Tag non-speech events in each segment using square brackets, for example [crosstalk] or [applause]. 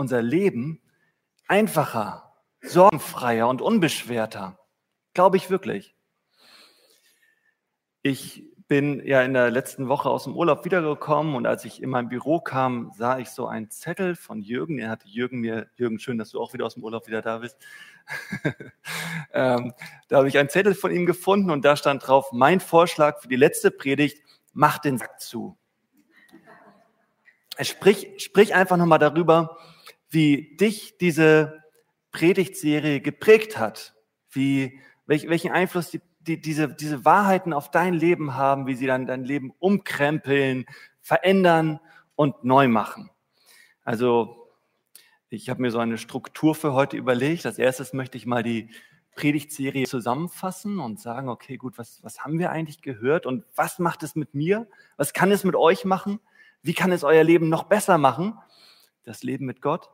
unser Leben einfacher, sorgenfreier und unbeschwerter. Glaube ich wirklich. Ich bin ja in der letzten Woche aus dem Urlaub wiedergekommen und als ich in mein Büro kam, sah ich so einen Zettel von Jürgen. Er hatte Jürgen mir, Jürgen, schön, dass du auch wieder aus dem Urlaub wieder da bist. [laughs] ähm, da habe ich einen Zettel von ihm gefunden und da stand drauf, mein Vorschlag für die letzte Predigt, mach den Sack zu. Sprich, sprich einfach nochmal darüber, wie dich diese Predigtserie geprägt hat, wie, welch, welchen Einfluss die die, diese, diese Wahrheiten auf dein Leben haben, wie sie dann dein Leben umkrempeln, verändern und neu machen. Also ich habe mir so eine Struktur für heute überlegt. Als erstes möchte ich mal die Predigtserie zusammenfassen und sagen, okay, gut, was, was haben wir eigentlich gehört und was macht es mit mir? Was kann es mit euch machen? Wie kann es euer Leben noch besser machen? Das Leben mit Gott.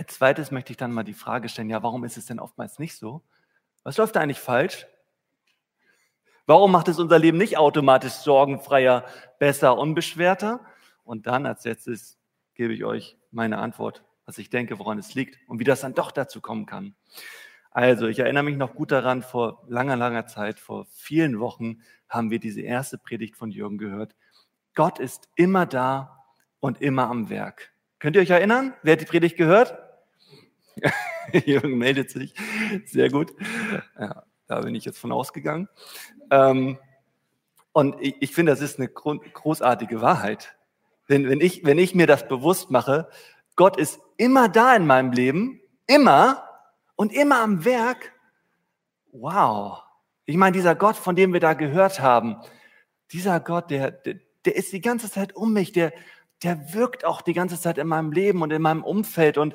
Als zweites möchte ich dann mal die Frage stellen, ja, warum ist es denn oftmals nicht so? Was läuft da eigentlich falsch? Warum macht es unser Leben nicht automatisch sorgenfreier, besser, unbeschwerter? Und dann als letztes gebe ich euch meine Antwort, was ich denke, woran es liegt und wie das dann doch dazu kommen kann. Also, ich erinnere mich noch gut daran, vor langer, langer Zeit, vor vielen Wochen haben wir diese erste Predigt von Jürgen gehört. Gott ist immer da und immer am Werk. Könnt ihr euch erinnern? Wer hat die Predigt gehört? [laughs] Jürgen meldet sich. Sehr gut. Ja. Da bin ich jetzt von ausgegangen. Ähm, und ich, ich finde, das ist eine großartige Wahrheit. Wenn, wenn, ich, wenn ich mir das bewusst mache, Gott ist immer da in meinem Leben, immer und immer am Werk. Wow. Ich meine, dieser Gott, von dem wir da gehört haben, dieser Gott, der, der, der ist die ganze Zeit um mich, der, der wirkt auch die ganze Zeit in meinem Leben und in meinem Umfeld. Und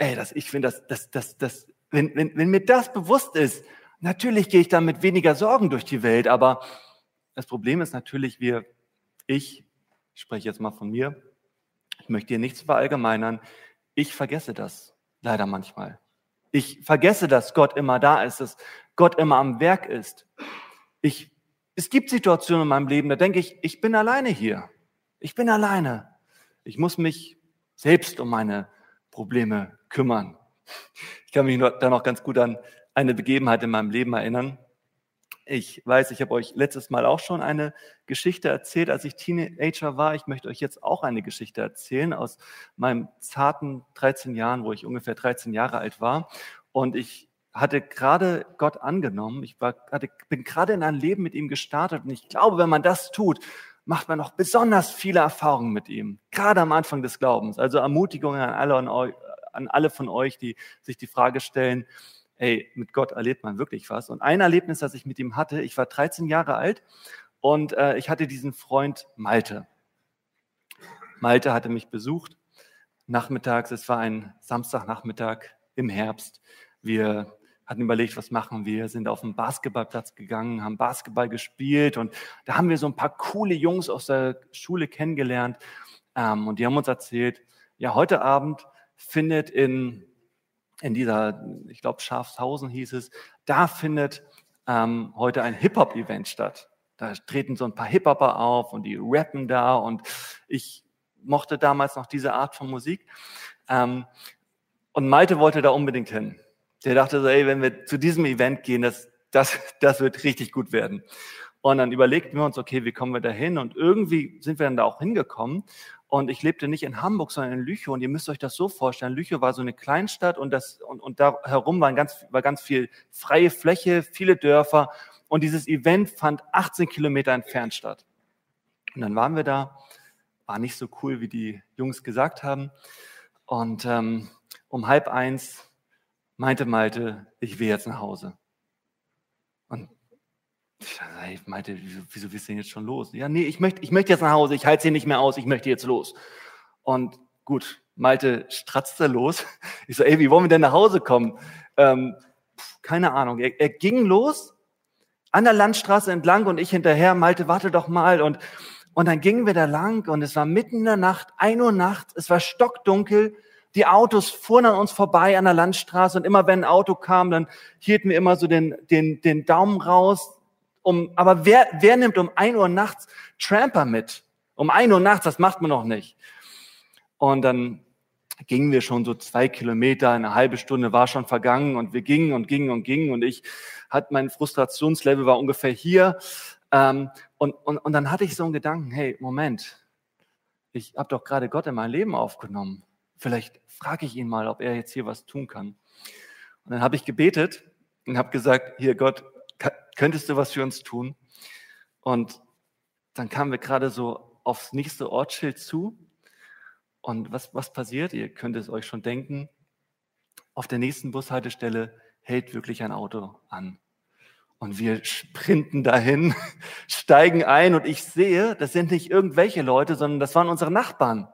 ey, das, ich finde, das, das, das, das wenn, wenn, wenn mir das bewusst ist, natürlich gehe ich dann mit weniger Sorgen durch die Welt, aber das Problem ist natürlich, wir, ich, ich spreche jetzt mal von mir, ich möchte hier nichts verallgemeinern, ich vergesse das leider manchmal. Ich vergesse, dass Gott immer da ist, dass Gott immer am Werk ist. Ich, es gibt Situationen in meinem Leben, da denke ich, ich bin alleine hier. Ich bin alleine. Ich muss mich selbst um meine Probleme kümmern. Ich kann mich da noch ganz gut an eine Begebenheit in meinem Leben erinnern. Ich weiß, ich habe euch letztes Mal auch schon eine Geschichte erzählt, als ich Teenager war. Ich möchte euch jetzt auch eine Geschichte erzählen aus meinem zarten 13 Jahren, wo ich ungefähr 13 Jahre alt war. Und ich hatte gerade Gott angenommen. Ich war, hatte, bin gerade in ein Leben mit ihm gestartet. Und ich glaube, wenn man das tut, macht man noch besonders viele Erfahrungen mit ihm. Gerade am Anfang des Glaubens. Also Ermutigungen an alle, an alle von euch, die sich die Frage stellen, hey, mit Gott erlebt man wirklich was. Und ein Erlebnis, das ich mit ihm hatte, ich war 13 Jahre alt und äh, ich hatte diesen Freund Malte. Malte hatte mich besucht nachmittags, es war ein Samstagnachmittag im Herbst. Wir hatten überlegt, was machen wir, sind auf den Basketballplatz gegangen, haben Basketball gespielt und da haben wir so ein paar coole Jungs aus der Schule kennengelernt ähm, und die haben uns erzählt, ja, heute Abend findet in, in dieser, ich glaube, Schafshausen hieß es, da findet ähm, heute ein Hip-Hop-Event statt. Da treten so ein paar Hip-Hopper auf und die rappen da und ich mochte damals noch diese Art von Musik. Ähm, und Malte wollte da unbedingt hin. Der dachte so, ey, wenn wir zu diesem Event gehen, das, das, das wird richtig gut werden. Und dann überlegten wir uns, okay, wie kommen wir da hin? Und irgendwie sind wir dann da auch hingekommen. Und ich lebte nicht in Hamburg, sondern in Lüchow. Und ihr müsst euch das so vorstellen. Lüchow war so eine Kleinstadt und, das, und, und da herum war ganz, war ganz viel freie Fläche, viele Dörfer. Und dieses Event fand 18 Kilometer entfernt statt. Und dann waren wir da. War nicht so cool, wie die Jungs gesagt haben. Und ähm, um halb eins meinte Malte, ich will jetzt nach Hause. Und ich meinte, wieso, wieso bist du denn jetzt schon los? Ja, nee, ich möchte, ich möchte jetzt nach Hause, ich halte hier nicht mehr aus, ich möchte jetzt los. Und gut, Malte stratzte los. [laughs] Ich so, ey, wie wollen wir denn nach Hause kommen? Ähm, keine Ahnung. Er, er ging los an der Landstraße entlang und ich hinterher, Malte, warte doch mal. Und, und dann gingen wir da lang und es war mitten in der Nacht, ein Uhr nachts, es war stockdunkel. Die Autos fuhren an uns vorbei an der Landstraße und immer wenn ein Auto kam, dann hielten wir immer so den, den, den Daumen raus, um, aber wer, wer nimmt um ein Uhr nachts Tramper mit? Um ein Uhr nachts, das macht man noch nicht. Und dann gingen wir schon so zwei Kilometer, eine halbe Stunde war schon vergangen und wir gingen und gingen und gingen und ich hatte mein Frustrationslevel war ungefähr hier. Ähm, und, und, und dann hatte ich so einen Gedanken, hey, Moment, ich habe doch gerade Gott in mein Leben aufgenommen. Vielleicht frage ich ihn mal, ob er jetzt hier was tun kann. Und dann habe ich gebetet und habe gesagt, hier Gott, könntest du was für uns tun? Und dann kamen wir gerade so aufs nächste Ortsschild zu. Und was, was passiert? Ihr könnt es euch schon denken. Auf der nächsten Bushaltestelle hält wirklich ein Auto an. Und wir sprinten dahin, [laughs] steigen ein und ich sehe, das sind nicht irgendwelche Leute, sondern das waren unsere Nachbarn.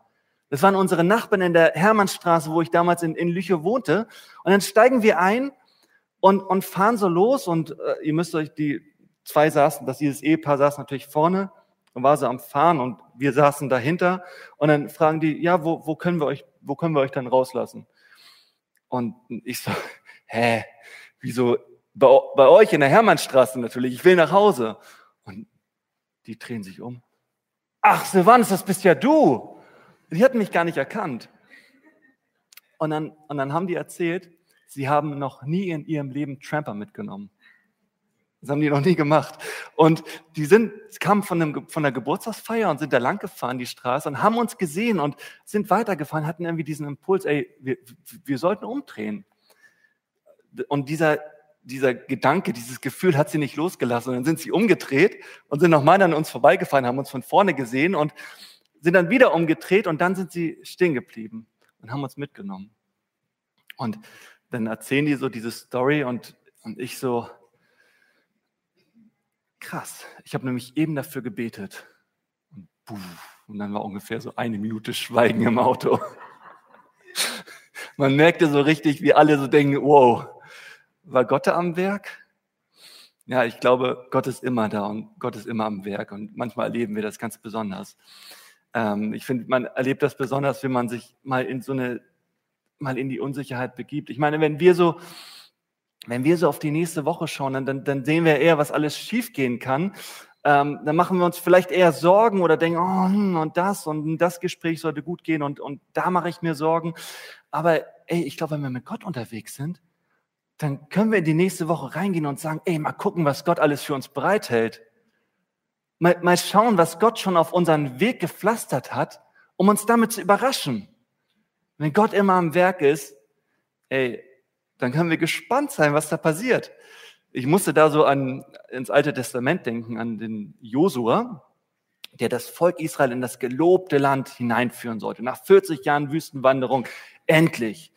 Das waren unsere Nachbarn in der Hermannstraße, wo ich damals in, in Lüche wohnte. Und dann steigen wir ein und, und fahren so los und äh, ihr müsst euch die zwei saßen, dass dieses Ehepaar saß natürlich vorne und war so am Fahren und wir saßen dahinter und dann fragen die, ja, wo, wo können wir euch, wo können wir euch dann rauslassen? Und ich so, [laughs] hä, wieso bei, bei euch in der Hermannstraße natürlich, ich will nach Hause. Und die drehen sich um. Ach, Silvanus, das bist ja du. Die hatten mich gar nicht erkannt. Und dann, und dann haben die erzählt, sie haben noch nie in ihrem Leben Tramper mitgenommen. Das haben die noch nie gemacht. Und die sind, kamen von, einem, von der Geburtstagsfeier und sind da lang gefahren, die Straße, und haben uns gesehen und sind weitergefahren, hatten irgendwie diesen Impuls, ey, wir, wir sollten umdrehen. Und dieser, dieser Gedanke, dieses Gefühl hat sie nicht losgelassen. Und dann sind sie umgedreht und sind nochmal an uns vorbeigefahren, haben uns von vorne gesehen und sind dann wieder umgedreht und dann sind sie stehen geblieben und haben uns mitgenommen. Und dann erzählen die so diese Story und, und ich so, krass, ich habe nämlich eben dafür gebetet. Und, und dann war ungefähr so eine Minute Schweigen im Auto. Man merkte so richtig, wie alle so denken, wow, war Gott da am Werk? Ja, ich glaube, Gott ist immer da und Gott ist immer am Werk und manchmal erleben wir das ganz besonders. Ähm, ich finde, man erlebt das besonders, wenn man sich mal in so eine, mal in die Unsicherheit begibt. Ich meine, wenn wir so, wenn wir so auf die nächste Woche schauen, dann, dann sehen wir eher, was alles schiefgehen kann. Ähm, dann machen wir uns vielleicht eher Sorgen oder denken, oh, hm, und das und das Gespräch sollte gut gehen und, und da mache ich mir Sorgen. Aber ey, ich glaube, wenn wir mit Gott unterwegs sind, dann können wir in die nächste Woche reingehen und sagen, ey, mal gucken, was Gott alles für uns bereithält. Mal, mal schauen, was Gott schon auf unseren Weg gepflastert hat, um uns damit zu überraschen. Wenn Gott immer am Werk ist, ey, dann können wir gespannt sein, was da passiert. Ich musste da so an, ins Alte Testament denken, an den Josua, der das Volk Israel in das gelobte Land hineinführen sollte. Nach 40 Jahren Wüstenwanderung, endlich.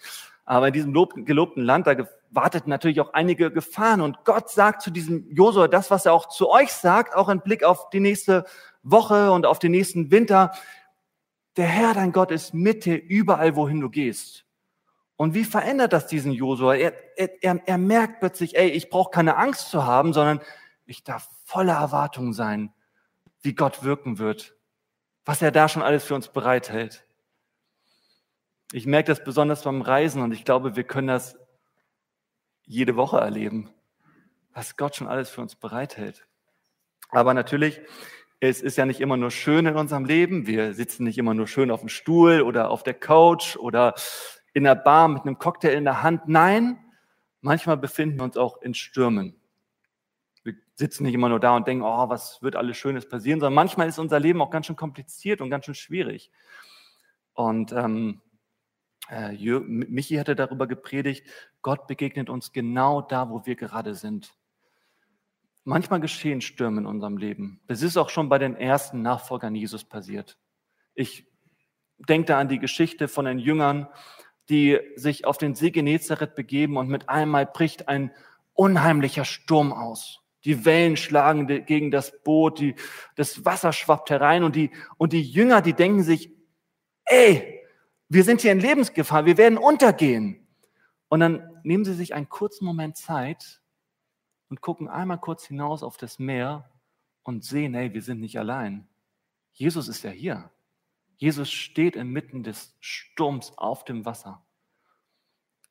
Aber in diesem gelobten Land, da warteten natürlich auch einige Gefahren. Und Gott sagt zu diesem Josua das, was er auch zu euch sagt, auch im Blick auf die nächste Woche und auf den nächsten Winter. Der Herr, dein Gott, ist mit dir überall, wohin du gehst. Und wie verändert das diesen Josua? Er, er, er merkt plötzlich, ey, ich brauche keine Angst zu haben, sondern ich darf voller Erwartung sein, wie Gott wirken wird, was er da schon alles für uns bereithält. Ich merke das besonders beim Reisen und ich glaube, wir können das jede Woche erleben, was Gott schon alles für uns bereithält. Aber natürlich, es ist ja nicht immer nur schön in unserem Leben. Wir sitzen nicht immer nur schön auf dem Stuhl oder auf der Couch oder in der Bar mit einem Cocktail in der Hand. Nein, manchmal befinden wir uns auch in Stürmen. Wir sitzen nicht immer nur da und denken, oh, was wird alles Schönes passieren, sondern manchmal ist unser Leben auch ganz schön kompliziert und ganz schön schwierig. Und ähm, äh, Michi hatte darüber gepredigt, Gott begegnet uns genau da, wo wir gerade sind. Manchmal geschehen Stürme in unserem Leben. Das ist auch schon bei den ersten Nachfolgern Jesus passiert. Ich denke da an die Geschichte von den Jüngern, die sich auf den See Genezareth begeben und mit einmal bricht ein unheimlicher Sturm aus. Die Wellen schlagen gegen das Boot, die, das Wasser schwappt herein und die, und die Jünger, die denken sich, ey, wir sind hier in Lebensgefahr, wir werden untergehen. Und dann nehmen Sie sich einen kurzen Moment Zeit und gucken einmal kurz hinaus auf das Meer und sehen, hey, wir sind nicht allein. Jesus ist ja hier. Jesus steht inmitten des Sturms auf dem Wasser.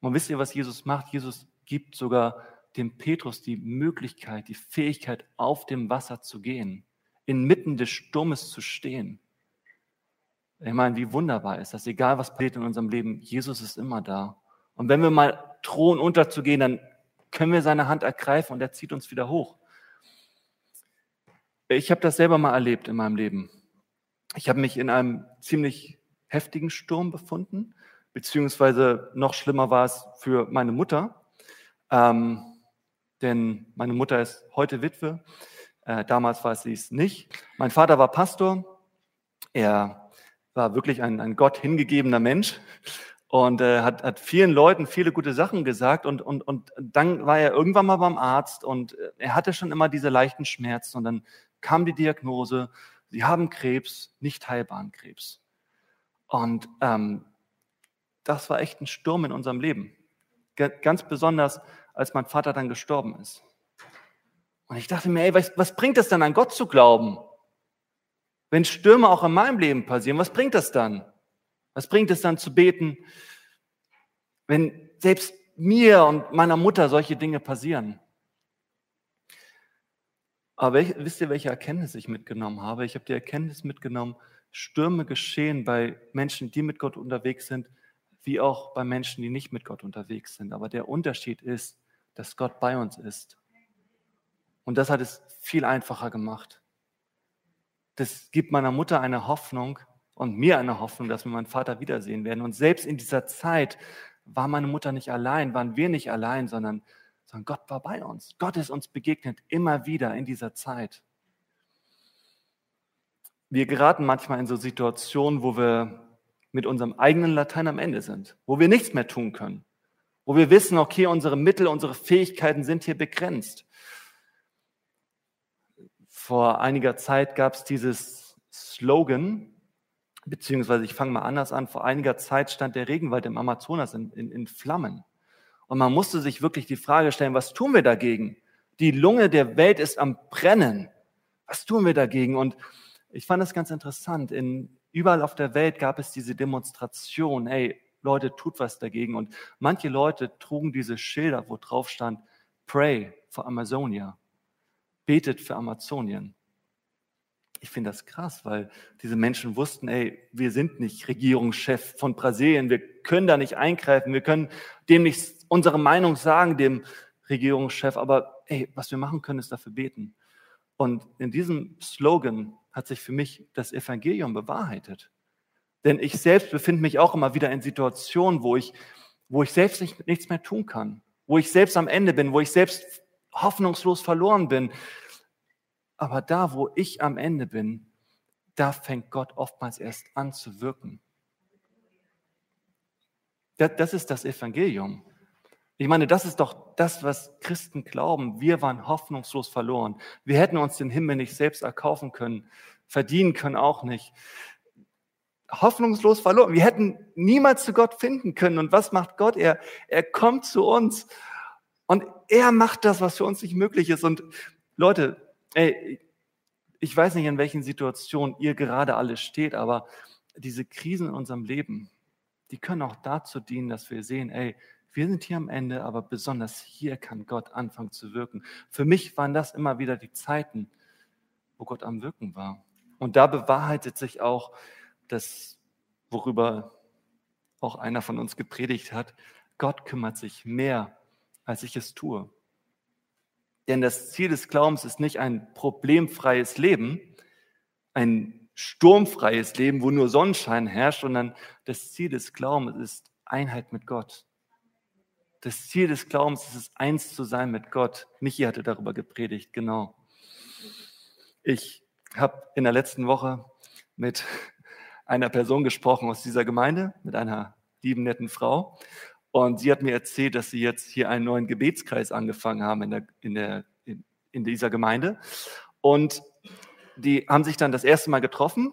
Und wisst ihr, was Jesus macht? Jesus gibt sogar dem Petrus die Möglichkeit, die Fähigkeit, auf dem Wasser zu gehen, inmitten des Sturmes zu stehen. Ich meine, wie wunderbar ist das, egal was passiert in unserem Leben, Jesus ist immer da. Und wenn wir mal drohen unterzugehen, dann können wir seine Hand ergreifen und er zieht uns wieder hoch. Ich habe das selber mal erlebt in meinem Leben. Ich habe mich in einem ziemlich heftigen Sturm befunden, beziehungsweise noch schlimmer war es für meine Mutter, ähm, denn meine Mutter ist heute Witwe. Äh, damals war sie es nicht. Mein Vater war Pastor. Er war wirklich ein, ein Gott hingegebener Mensch und äh, hat, hat vielen Leuten viele gute Sachen gesagt und, und, und dann war er irgendwann mal beim Arzt und äh, er hatte schon immer diese leichten Schmerzen und dann kam die Diagnose, Sie haben Krebs, nicht heilbaren Krebs. Und ähm, das war echt ein Sturm in unserem Leben. Ganz besonders, als mein Vater dann gestorben ist. Und ich dachte mir, ey, was, was bringt es dann an Gott zu glauben? Wenn Stürme auch in meinem Leben passieren, was bringt das dann? Was bringt es dann zu beten, wenn selbst mir und meiner Mutter solche Dinge passieren? Aber wisst ihr, welche Erkenntnis ich mitgenommen habe? Ich habe die Erkenntnis mitgenommen, Stürme geschehen bei Menschen, die mit Gott unterwegs sind, wie auch bei Menschen, die nicht mit Gott unterwegs sind. Aber der Unterschied ist, dass Gott bei uns ist. Und das hat es viel einfacher gemacht. Das gibt meiner Mutter eine Hoffnung und mir eine Hoffnung, dass wir meinen Vater wiedersehen werden. Und selbst in dieser Zeit war meine Mutter nicht allein, waren wir nicht allein, sondern sondern Gott war bei uns. Gott ist uns begegnet immer wieder in dieser Zeit. Wir geraten manchmal in so Situationen, wo wir mit unserem eigenen Latein am Ende sind, wo wir nichts mehr tun können, wo wir wissen, okay, unsere Mittel, unsere Fähigkeiten sind hier begrenzt. Vor einiger Zeit gab es dieses Slogan, beziehungsweise ich fange mal anders an, vor einiger Zeit stand der Regenwald im Amazonas in, in, in Flammen. Und man musste sich wirklich die Frage stellen, was tun wir dagegen? Die Lunge der Welt ist am Brennen. Was tun wir dagegen? Und ich fand das ganz interessant. In, überall auf der Welt gab es diese Demonstration. Hey, Leute, tut was dagegen. Und manche Leute trugen diese Schilder, wo drauf stand, Pray for Amazonia. Betet für Amazonien ich finde das krass, weil diese Menschen wussten, ey, wir sind nicht Regierungschef von Brasilien, wir können da nicht eingreifen, wir können dem nicht unsere Meinung sagen, dem Regierungschef, aber ey, was wir machen können, ist dafür beten. Und in diesem Slogan hat sich für mich das Evangelium bewahrheitet. Denn ich selbst befinde mich auch immer wieder in Situationen, wo ich, wo ich selbst nicht, nichts mehr tun kann, wo ich selbst am Ende bin, wo ich selbst hoffnungslos verloren bin, aber da, wo ich am Ende bin, da fängt Gott oftmals erst an zu wirken. Das, ist das Evangelium. Ich meine, das ist doch das, was Christen glauben. Wir waren hoffnungslos verloren. Wir hätten uns den Himmel nicht selbst erkaufen können, verdienen können auch nicht. Hoffnungslos verloren. Wir hätten niemals zu Gott finden können. Und was macht Gott? Er, er kommt zu uns und er macht das, was für uns nicht möglich ist. Und Leute, ey, ich weiß nicht, in welchen Situationen ihr gerade alle steht, aber diese Krisen in unserem Leben, die können auch dazu dienen, dass wir sehen, ey, wir sind hier am Ende, aber besonders hier kann Gott anfangen zu wirken. Für mich waren das immer wieder die Zeiten, wo Gott am Wirken war. Und da bewahrheitet sich auch das, worüber auch einer von uns gepredigt hat. Gott kümmert sich mehr, als ich es tue. Denn das Ziel des Glaubens ist nicht ein problemfreies Leben, ein sturmfreies Leben, wo nur Sonnenschein herrscht, sondern das Ziel des Glaubens ist Einheit mit Gott. Das Ziel des Glaubens ist es, eins zu sein mit Gott. Michi hatte darüber gepredigt, genau. Ich habe in der letzten Woche mit einer Person gesprochen aus dieser Gemeinde, mit einer lieben, netten Frau. Und sie hat mir erzählt, dass sie jetzt hier einen neuen Gebetskreis angefangen haben in, der, in, der, in, in dieser Gemeinde. Und die haben sich dann das erste Mal getroffen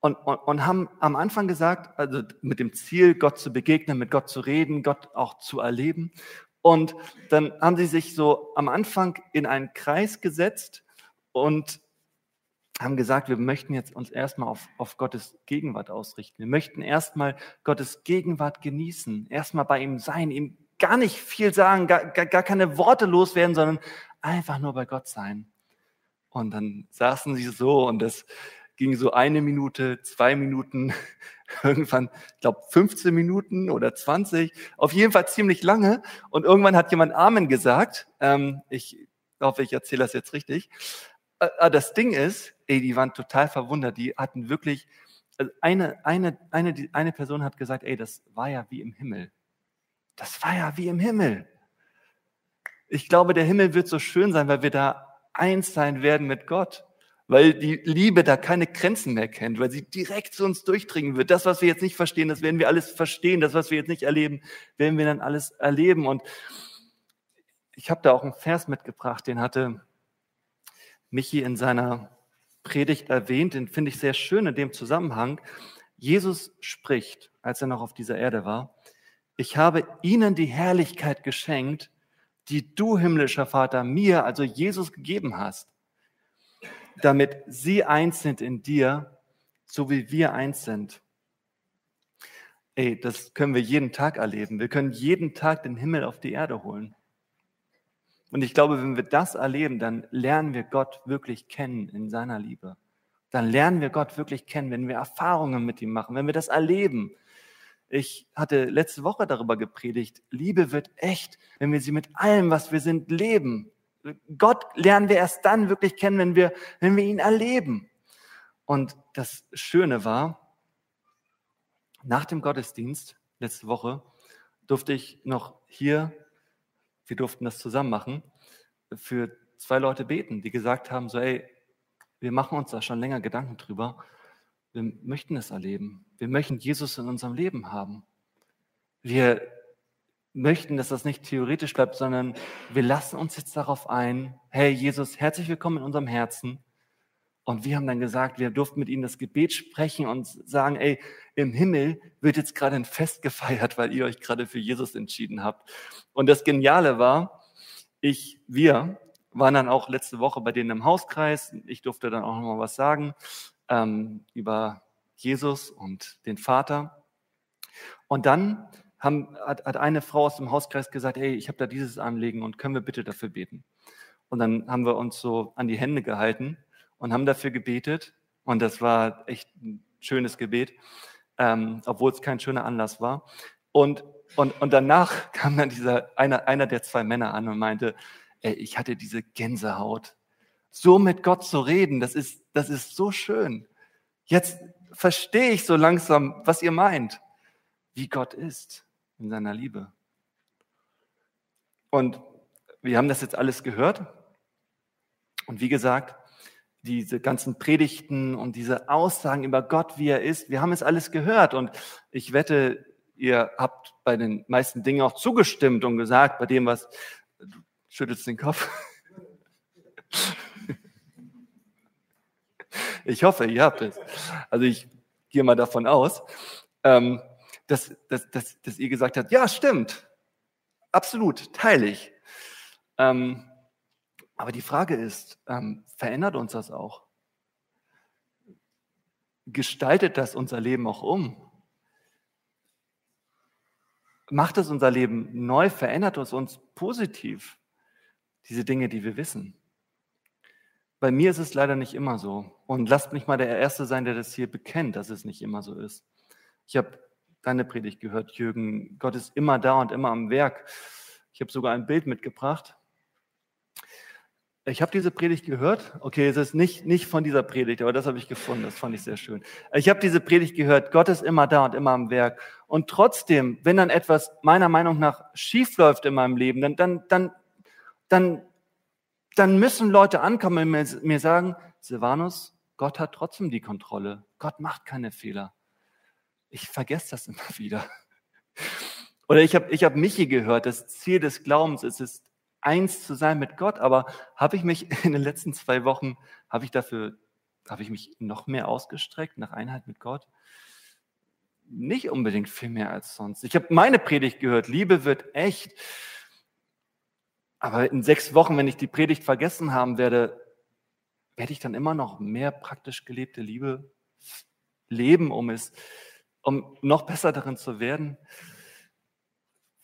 und, und, und, haben am Anfang gesagt, also mit dem Ziel, Gott zu begegnen, mit Gott zu reden, Gott auch zu erleben. Und dann haben sie sich so am Anfang in einen Kreis gesetzt und haben gesagt, wir möchten jetzt uns erstmal auf, auf Gottes Gegenwart ausrichten. Wir möchten erstmal Gottes Gegenwart genießen, erstmal bei ihm sein, ihm gar nicht viel sagen, gar, gar, keine Worte loswerden, sondern einfach nur bei Gott sein. Und dann saßen sie so und das ging so eine Minute, zwei Minuten, [laughs] irgendwann, ich glaube, 15 Minuten oder 20, auf jeden Fall ziemlich lange. Und irgendwann hat jemand Amen gesagt. Ähm, ich hoffe, ich erzähle das jetzt richtig. Äh, das Ding ist, ey, die waren total verwundert. Die hatten wirklich, also eine, eine, eine, eine Person hat gesagt, ey, das war ja wie im Himmel. Das war ja wie im Himmel. Ich glaube, der Himmel wird so schön sein, weil wir da eins sein werden mit Gott. Weil die Liebe da keine Grenzen mehr kennt, weil sie direkt zu uns durchdringen wird. Das, was wir jetzt nicht verstehen, das werden wir alles verstehen. Das, was wir jetzt nicht erleben, werden wir dann alles erleben. Und ich habe da auch einen Vers mitgebracht, den hatte Michi in seiner Predigt erwähnt, den finde ich sehr schön in dem Zusammenhang. Jesus spricht, als er noch auf dieser Erde war, ich habe ihnen die Herrlichkeit geschenkt, die du, himmlischer Vater, mir, also Jesus, gegeben hast, damit sie eins sind in dir, so wie wir eins sind. Ey, das können wir jeden Tag erleben. Wir können jeden Tag den Himmel auf die Erde holen. Und ich glaube, wenn wir das erleben, dann lernen wir Gott wirklich kennen in seiner Liebe. Dann lernen wir Gott wirklich kennen, wenn wir Erfahrungen mit ihm machen, wenn wir das erleben. Ich hatte letzte Woche darüber gepredigt, Liebe wird echt, wenn wir sie mit allem, was wir sind, leben. Gott lernen wir erst dann wirklich kennen, wenn wir, wenn wir ihn erleben. Und das Schöne war, nach dem Gottesdienst letzte Woche durfte ich noch hier wir durften das zusammen machen, für zwei Leute beten, die gesagt haben, so, ey, wir machen uns da schon länger Gedanken drüber. Wir möchten es erleben. Wir möchten Jesus in unserem Leben haben. Wir möchten, dass das nicht theoretisch bleibt, sondern wir lassen uns jetzt darauf ein, hey Jesus, herzlich willkommen in unserem Herzen. Und wir haben dann gesagt, wir durften mit ihnen das Gebet sprechen und sagen, ey, im Himmel wird jetzt gerade ein Fest gefeiert, weil ihr euch gerade für Jesus entschieden habt. Und das Geniale war, ich, wir waren dann auch letzte Woche bei denen im Hauskreis. Ich durfte dann auch noch mal was sagen ähm, über Jesus und den Vater. Und dann haben, hat, hat eine Frau aus dem Hauskreis gesagt, hey, ich habe da dieses Anliegen und können wir bitte dafür beten? Und dann haben wir uns so an die Hände gehalten und haben dafür gebetet. Und das war echt ein schönes Gebet, ähm, obwohl es kein schöner Anlass war. Und, und, und danach [laughs] kam dann dieser, einer, einer der zwei Männer an und meinte, ey, ich hatte diese Gänsehaut. So mit Gott zu reden, das ist, das ist so schön. Jetzt verstehe ich so langsam, was ihr meint, wie Gott ist in seiner Liebe. Und wir haben das jetzt alles gehört. Und wie gesagt, diese ganzen Predigten und diese Aussagen über Gott, wie er ist. Wir haben es alles gehört und ich wette, ihr habt bei den meisten Dingen auch zugestimmt und gesagt, bei dem, was du schüttelst den Kopf. [laughs] Ich hoffe, ihr habt es. Also ich gehe mal davon aus, ähm, dass, dass, dass, dass ihr gesagt habt, ja, stimmt, absolut, teile ich. Ähm, aber die Frage ist, ähm, verändert uns das auch? Gestaltet das unser Leben auch um? Macht es unser Leben neu? Verändert es uns positiv? Diese Dinge, die wir wissen. Bei mir ist es leider nicht immer so. Und lasst mich mal der Erste sein, der das hier bekennt, dass es nicht immer so ist. Ich habe deine Predigt gehört, Jürgen. Gott ist immer da und immer am Werk. Ich habe sogar ein Bild mitgebracht. Ich habe diese Predigt gehört. Okay, es ist nicht, nicht von dieser Predigt, aber das habe ich gefunden. Das fand ich sehr schön. Ich habe diese Predigt gehört. Gott ist immer da und immer am Werk. Und trotzdem, wenn dann etwas meiner Meinung nach schief läuft in meinem Leben, dann, dann, dann, dann, dann müssen Leute ankommen und mir, sagen, Silvanus, Gott hat trotzdem die Kontrolle. Gott macht keine Fehler. Ich vergesse das immer wieder. Oder ich habe ich hab Michi gehört, das Ziel des Glaubens ist es, eins zu sein mit Gott. Aber habe ich mich [laughs] in den letzten zwei Wochen, habe ich dafür, habe ich mich noch mehr ausgestreckt nach Einheit mit Gott? Nicht unbedingt viel mehr als sonst. Ich habe meine Predigt gehört, Liebe wird echt. Aber in sechs Wochen, wenn ich die Predigt vergessen haben werde, werde ich dann immer noch mehr praktisch gelebte Liebe leben, um es, um noch besser darin zu werden?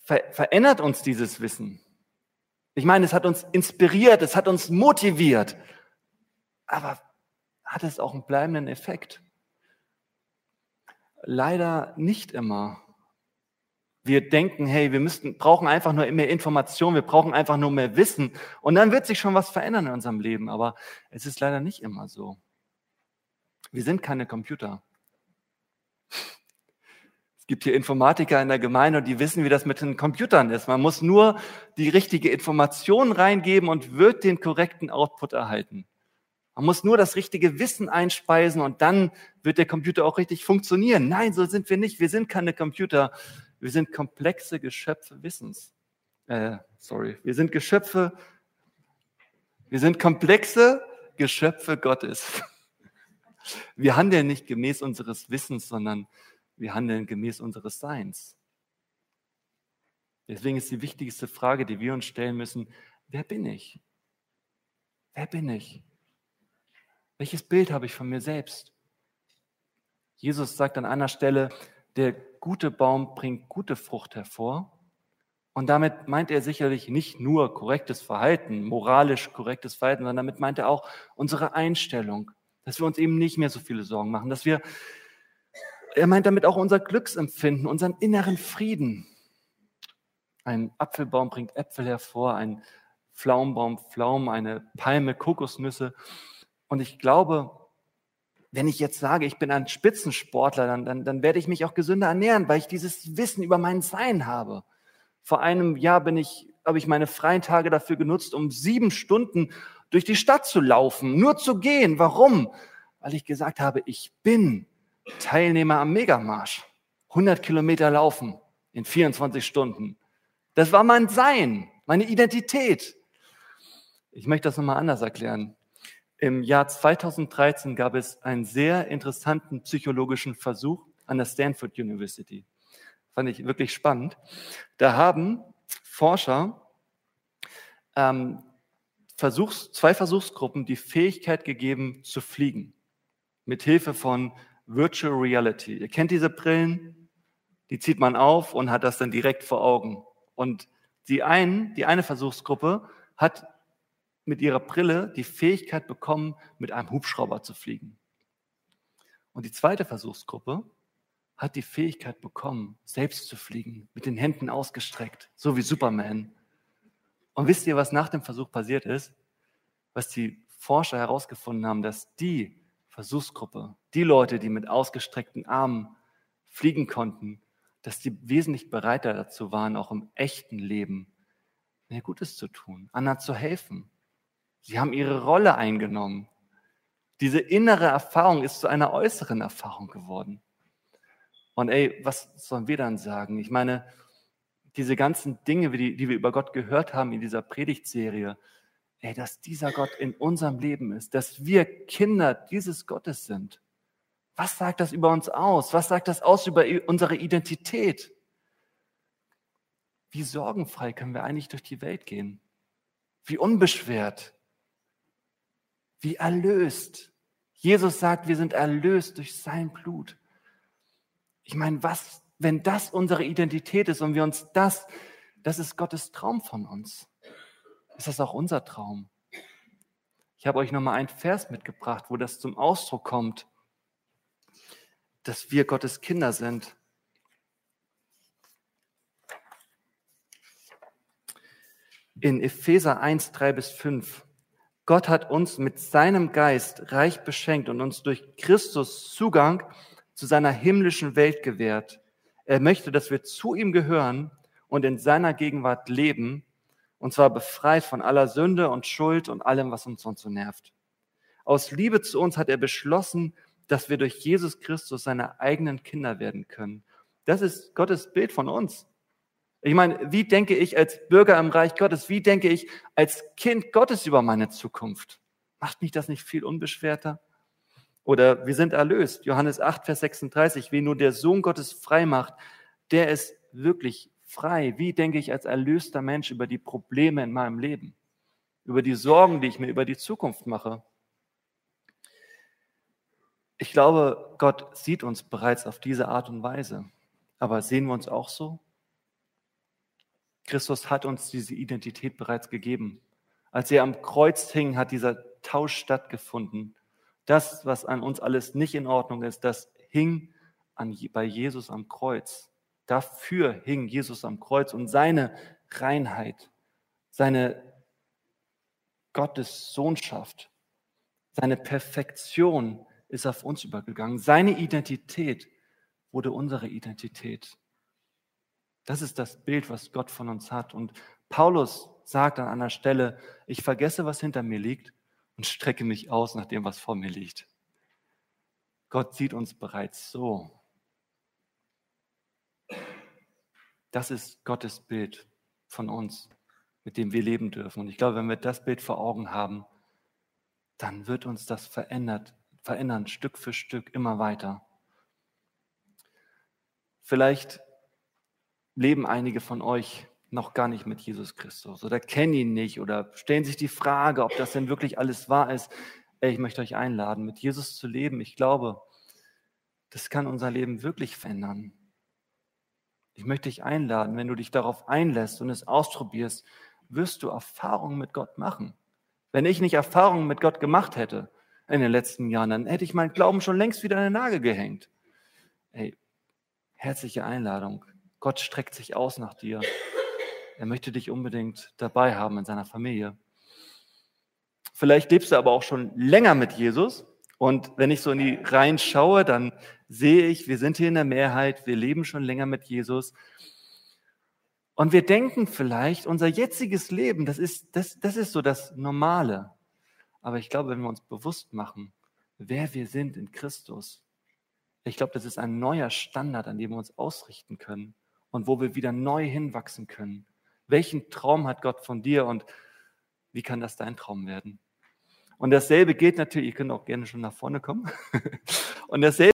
Ver verändert uns dieses Wissen? Ich meine, es hat uns inspiriert, es hat uns motiviert. Aber hat es auch einen bleibenden Effekt. Leider nicht immer. Wir denken, hey, wir müssten, brauchen einfach nur mehr Information, wir brauchen einfach nur mehr Wissen und dann wird sich schon was verändern in unserem Leben. Aber es ist leider nicht immer so. Wir sind keine Computer. Gibt hier Informatiker in der Gemeinde die wissen, wie das mit den Computern ist. Man muss nur die richtige Information reingeben und wird den korrekten Output erhalten. Man muss nur das richtige Wissen einspeisen und dann wird der Computer auch richtig funktionieren. Nein, so sind wir nicht. Wir sind keine Computer. Wir sind komplexe Geschöpfe Wissens. Äh, sorry. Wir sind Geschöpfe. Wir sind komplexe Geschöpfe Gottes. [laughs] Wir handeln nicht gemäß unseres Wissens, sondern wir handeln gemäß unseres Seins. Deswegen ist die wichtigste Frage, die wir uns stellen müssen, wer bin ich? Wer bin ich? Welches Bild habe ich von mir selbst? Jesus sagt an einer Stelle, der gute Baum bringt gute Frucht hervor. Und damit meint er sicherlich nicht nur korrektes Verhalten, moralisch korrektes Verhalten, sondern damit meint er auch unsere Einstellung, dass wir uns eben nicht mehr so viele Sorgen machen, dass wir, er meint damit auch unser Glücksempfinden, unseren inneren Frieden. Ein Apfelbaum bringt Äpfel hervor, ein Pflaumenbaum Pflaumen, eine Palme Kokosnüsse. Und ich glaube, wenn ich jetzt sage, ich bin ein Spitzensportler, dann, dann, dann werde ich mich auch gesünder ernähren, weil ich dieses Wissen über mein Sein habe. Vor einem Jahr bin ich, habe ich meine freien Tage dafür genutzt, um sieben Stunden durch die Stadt zu laufen, nur zu gehen. Warum? Weil ich gesagt habe, ich bin Teilnehmer am Megamarsch. 100 Kilometer laufen in 24 Stunden. Das war mein Sein, meine Identität. Ich möchte das nochmal anders erklären. Im Jahr 2013 gab es einen sehr interessanten psychologischen Versuch an der Stanford University. Fand ich wirklich spannend. Da haben Forscher ähm, Versuchs-, zwei Versuchsgruppen die Fähigkeit gegeben zu fliegen. Mit Hilfe von Virtual Reality. Ihr kennt diese Brillen, die zieht man auf und hat das dann direkt vor Augen. Und die, einen, die eine Versuchsgruppe hat mit ihrer Brille die Fähigkeit bekommen, mit einem Hubschrauber zu fliegen. Und die zweite Versuchsgruppe hat die Fähigkeit bekommen, selbst zu fliegen, mit den Händen ausgestreckt, so wie Superman. Und wisst ihr, was nach dem Versuch passiert ist? Was die Forscher herausgefunden haben, dass die Versuchsgruppe, die Leute, die mit ausgestreckten Armen fliegen konnten, dass die wesentlich bereiter dazu waren, auch im echten Leben mehr Gutes zu tun, anderen zu helfen, Sie haben ihre Rolle eingenommen. Diese innere Erfahrung ist zu einer äußeren Erfahrung geworden. Und ey, was sollen wir dann sagen? Ich meine, diese ganzen Dinge, die, die wir über Gott gehört haben in dieser Predigtserie, ey, dass dieser Gott in unserem Leben ist, dass wir Kinder dieses Gottes sind. Was sagt das über uns aus? Was sagt das aus über unsere Identität? Wie sorgenfrei können wir eigentlich durch die Welt gehen? Wie unbeschwert? wie erlöst. Jesus sagt, wir sind erlöst durch sein Blut. Ich meine, was, wenn das unsere Identität ist und wir uns das, das ist Gottes Traum von uns. Ist das auch unser Traum? Ich habe euch nochmal einen Vers mitgebracht, wo das zum Ausdruck kommt, dass wir Gottes Kinder sind. In Epheser 1, 3 bis 5. Gott hat uns mit seinem Geist reich beschenkt und uns durch Christus Zugang zu seiner himmlischen Welt gewährt. Er möchte, dass wir zu ihm gehören und in seiner Gegenwart leben, und zwar befreit von aller Sünde und Schuld und allem, was uns sonst so nervt. Aus Liebe zu uns hat er beschlossen, dass wir durch Jesus Christus seine eigenen Kinder werden können. Das ist Gottes Bild von uns. Ich meine, wie denke ich als Bürger im Reich Gottes, wie denke ich als Kind Gottes über meine Zukunft? Macht mich das nicht viel unbeschwerter? Oder wir sind erlöst. Johannes 8, Vers 36, wie nur der Sohn Gottes frei macht, der ist wirklich frei. Wie denke ich als erlöster Mensch über die Probleme in meinem Leben? Über die Sorgen, die ich mir über die Zukunft mache? Ich glaube, Gott sieht uns bereits auf diese Art und Weise. Aber sehen wir uns auch so? Christus hat uns diese Identität bereits gegeben. Als er am Kreuz hing, hat dieser Tausch stattgefunden. Das, was an uns alles nicht in Ordnung ist, das hing an, bei Jesus am Kreuz. Dafür hing Jesus am Kreuz und seine Reinheit, seine Gottes Sohnschaft, seine Perfektion ist auf uns übergegangen. Seine Identität wurde unsere Identität. Das ist das Bild, was Gott von uns hat. Und Paulus sagt an einer Stelle, ich vergesse, was hinter mir liegt und strecke mich aus nach dem, was vor mir liegt. Gott sieht uns bereits so. Das ist Gottes Bild von uns, mit dem wir leben dürfen. Und ich glaube, wenn wir das Bild vor Augen haben, dann wird uns das verändert, verändern, Stück für Stück, immer weiter. Vielleicht leben einige von euch noch gar nicht mit Jesus Christus oder kennen ihn nicht oder stellen sich die Frage, ob das denn wirklich alles wahr ist. Ich möchte euch einladen, mit Jesus zu leben. Ich glaube, das kann unser Leben wirklich verändern. Ich möchte dich einladen, wenn du dich darauf einlässt und es ausprobierst, wirst du Erfahrungen mit Gott machen. Wenn ich nicht Erfahrungen mit Gott gemacht hätte in den letzten Jahren, dann hätte ich meinen Glauben schon längst wieder an den Nagel gehängt. Ey, herzliche Einladung. Gott streckt sich aus nach dir. Er möchte dich unbedingt dabei haben in seiner Familie. Vielleicht lebst du aber auch schon länger mit Jesus. Und wenn ich so in die Reihen schaue, dann sehe ich, wir sind hier in der Mehrheit, wir leben schon länger mit Jesus. Und wir denken vielleicht, unser jetziges Leben, das ist, das, das ist so das Normale. Aber ich glaube, wenn wir uns bewusst machen, wer wir sind in Christus, ich glaube, das ist ein neuer Standard, an dem wir uns ausrichten können und wo wir wieder neu hinwachsen können. Welchen Traum hat Gott von dir und wie kann das dein Traum werden? Und dasselbe geht natürlich, ihr könnt auch gerne schon nach vorne kommen. [laughs] Und dasselbe